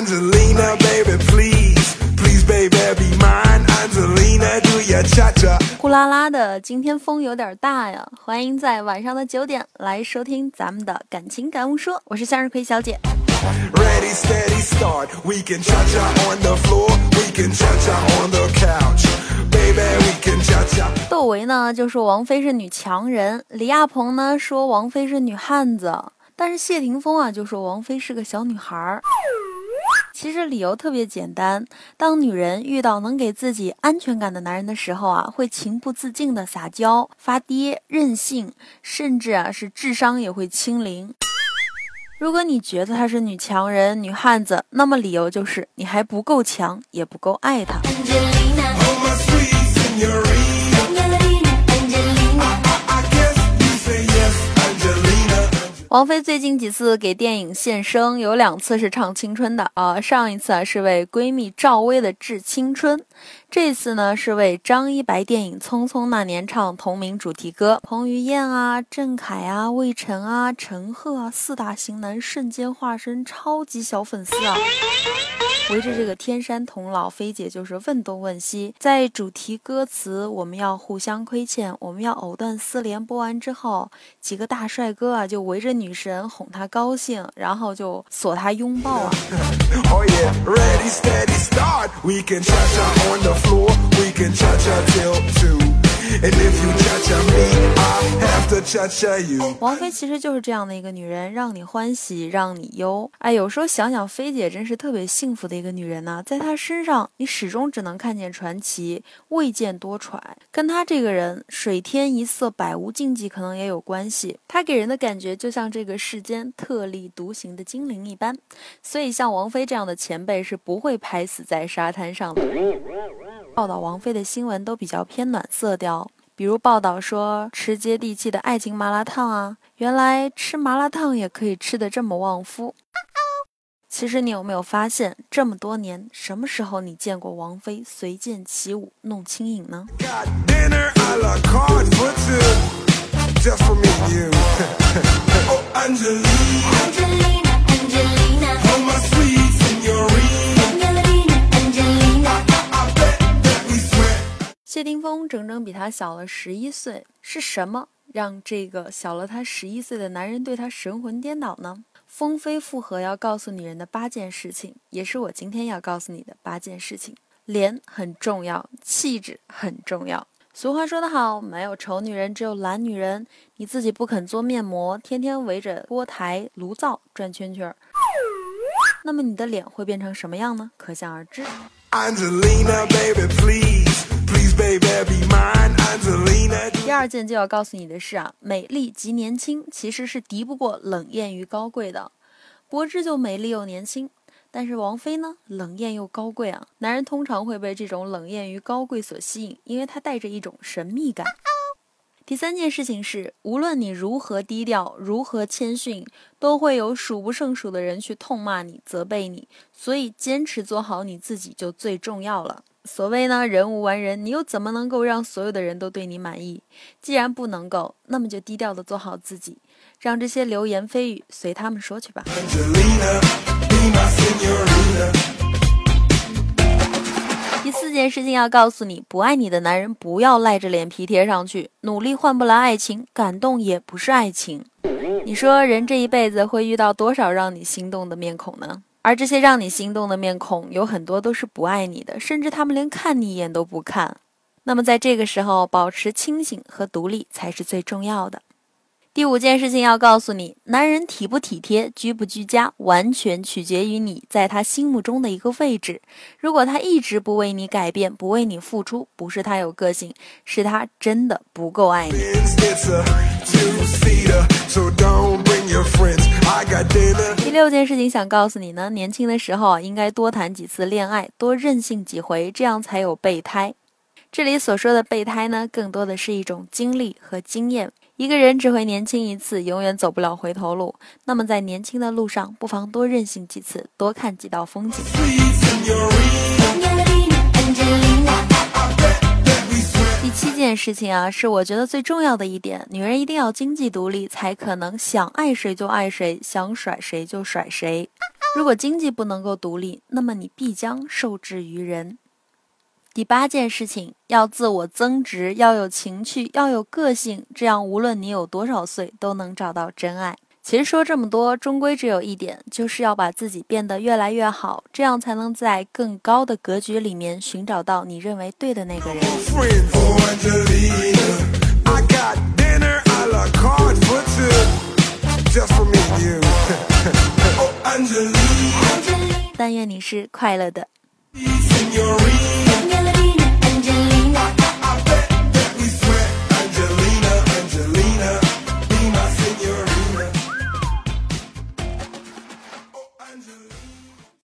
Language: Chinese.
Angelina, baby, please, please, baby, be mine. Angelina, do ya cha cha? 呼啦啦的，今天风有点大呀！欢迎在晚上的九点来收听咱们的感情感悟说，我是向日葵小姐。Ready, steady, start. We can cha cha on the floor. We can cha cha on the couch. Baby, we can cha cha. 窦唯呢就说王菲是女强人，李亚鹏呢说王菲是女汉子，但是谢霆锋啊就说王菲是个小女孩儿。其实理由特别简单，当女人遇到能给自己安全感的男人的时候啊，会情不自禁的撒娇、发嗲、任性，甚至啊是智商也会清零。如果你觉得她是女强人、女汉子，那么理由就是你还不够强，也不够爱她。Angelina, 王菲最近几次给电影献声，有两次是唱青春的啊、上一次啊是为闺蜜赵薇的《致青春》，这次呢是为张一白电影《匆匆那年》唱同名主题歌。彭于晏啊、郑恺啊、魏晨啊、陈赫啊四大型男瞬间化身超级小粉丝啊！围着这个天山童姥，菲姐就是问东问西。在主题歌词“我们要互相亏欠，我们要藕断丝连”播完之后，几个大帅哥啊就围着女神哄她高兴，然后就锁她拥抱啊。Oh yeah, ready, steady, start. We can cha cha on the floor. We can cha cha till two. And if you cha 王菲其实就是这样的一个女人，让你欢喜，让你忧。哎，有时候想想，菲姐真是特别幸福的一个女人呐、在她身上，你始终只能看见传奇，未见多舛。跟她这个人，水天一色，百无禁忌，可能也有关系。她给人的感觉就像这个世间特立独行的精灵一般，所以像王菲这样的前辈是不会拍死在沙滩上的。报道王菲的新闻都比较偏暖色调，比如报道说吃接地气的爱情麻辣烫啊，原来吃麻辣烫也可以吃得这么旺夫。其实你有没有发现，这么多年，什么时候你见过王菲随剑起舞弄清影呢？谢霆锋整整比他小了十一岁，是什么让这个小了他十一岁的男人对他神魂颠倒呢？风飞复合要告诉女人的八件事情，也是我今天要告诉你的八件事情。脸很重要，气质很重要。俗话说得好，没有丑女人，只有懒女人。你自己不肯做面膜，天天围着锅台、炉灶转圈圈，那么你的脸会变成什么样呢？可想而知。Angelina, baby, please. Please, baby, be mine. 第二件就要告诉你的是啊，美丽及年轻其实是敌不过冷艳与高贵的。柏芝就美丽又年轻，但是王菲呢，冷艳又高贵啊。男人通常会被这种冷艳与高贵所吸引，因为它带着一种神秘感。第三件事情是，无论你如何低调，如何谦逊，都会有数不胜数的人去痛骂你、责备你，所以坚持做好你自己就最重要了。所谓呢，人无完人，你又怎么能够让所有的人都对你满意？既然不能够，那么就低调的做好自己，让这些流言蜚语随他们说去吧。第四件事情要告诉你，不爱你的男人不要赖着脸皮贴上去，努力换不来爱情，感动也不是爱情。你说人这一辈子会遇到多少让你心动的面孔呢？而这些让你心动的面孔，有很多都是不爱你的，甚至他们连看你一眼都不看。那么在这个时候，保持清醒和独立才是最重要的。第五件事情要告诉你，男人体不体贴、居不居家，完全取决于你在他心目中的一个位置。如果他一直不为你改变、不为你付出，不是他有个性，是他真的不够爱你。第六件事情想告诉你呢，年轻的时候啊，应该多谈几次恋爱，多任性几回，这样才有备胎。这里所说的备胎呢，更多的是一种经历和经验。一个人只会年轻一次，永远走不了回头路。那么在年轻的路上，不妨多任性几次，多看几道风景。第七件事情啊，是我觉得最重要的一点，女人一定要经济独立，才可能想爱谁就爱谁，想甩谁就甩谁。如果经济不能够独立，那么你必将受制于人。第八件事情，要自我增值，要有情趣，要有个性，这样无论你有多少岁，都能找到真爱。其实说这么多，终归只有一点，就是要把自己变得越来越好，这样才能在更高的格局里面寻找到你认为对的那个人。但愿你是快乐的。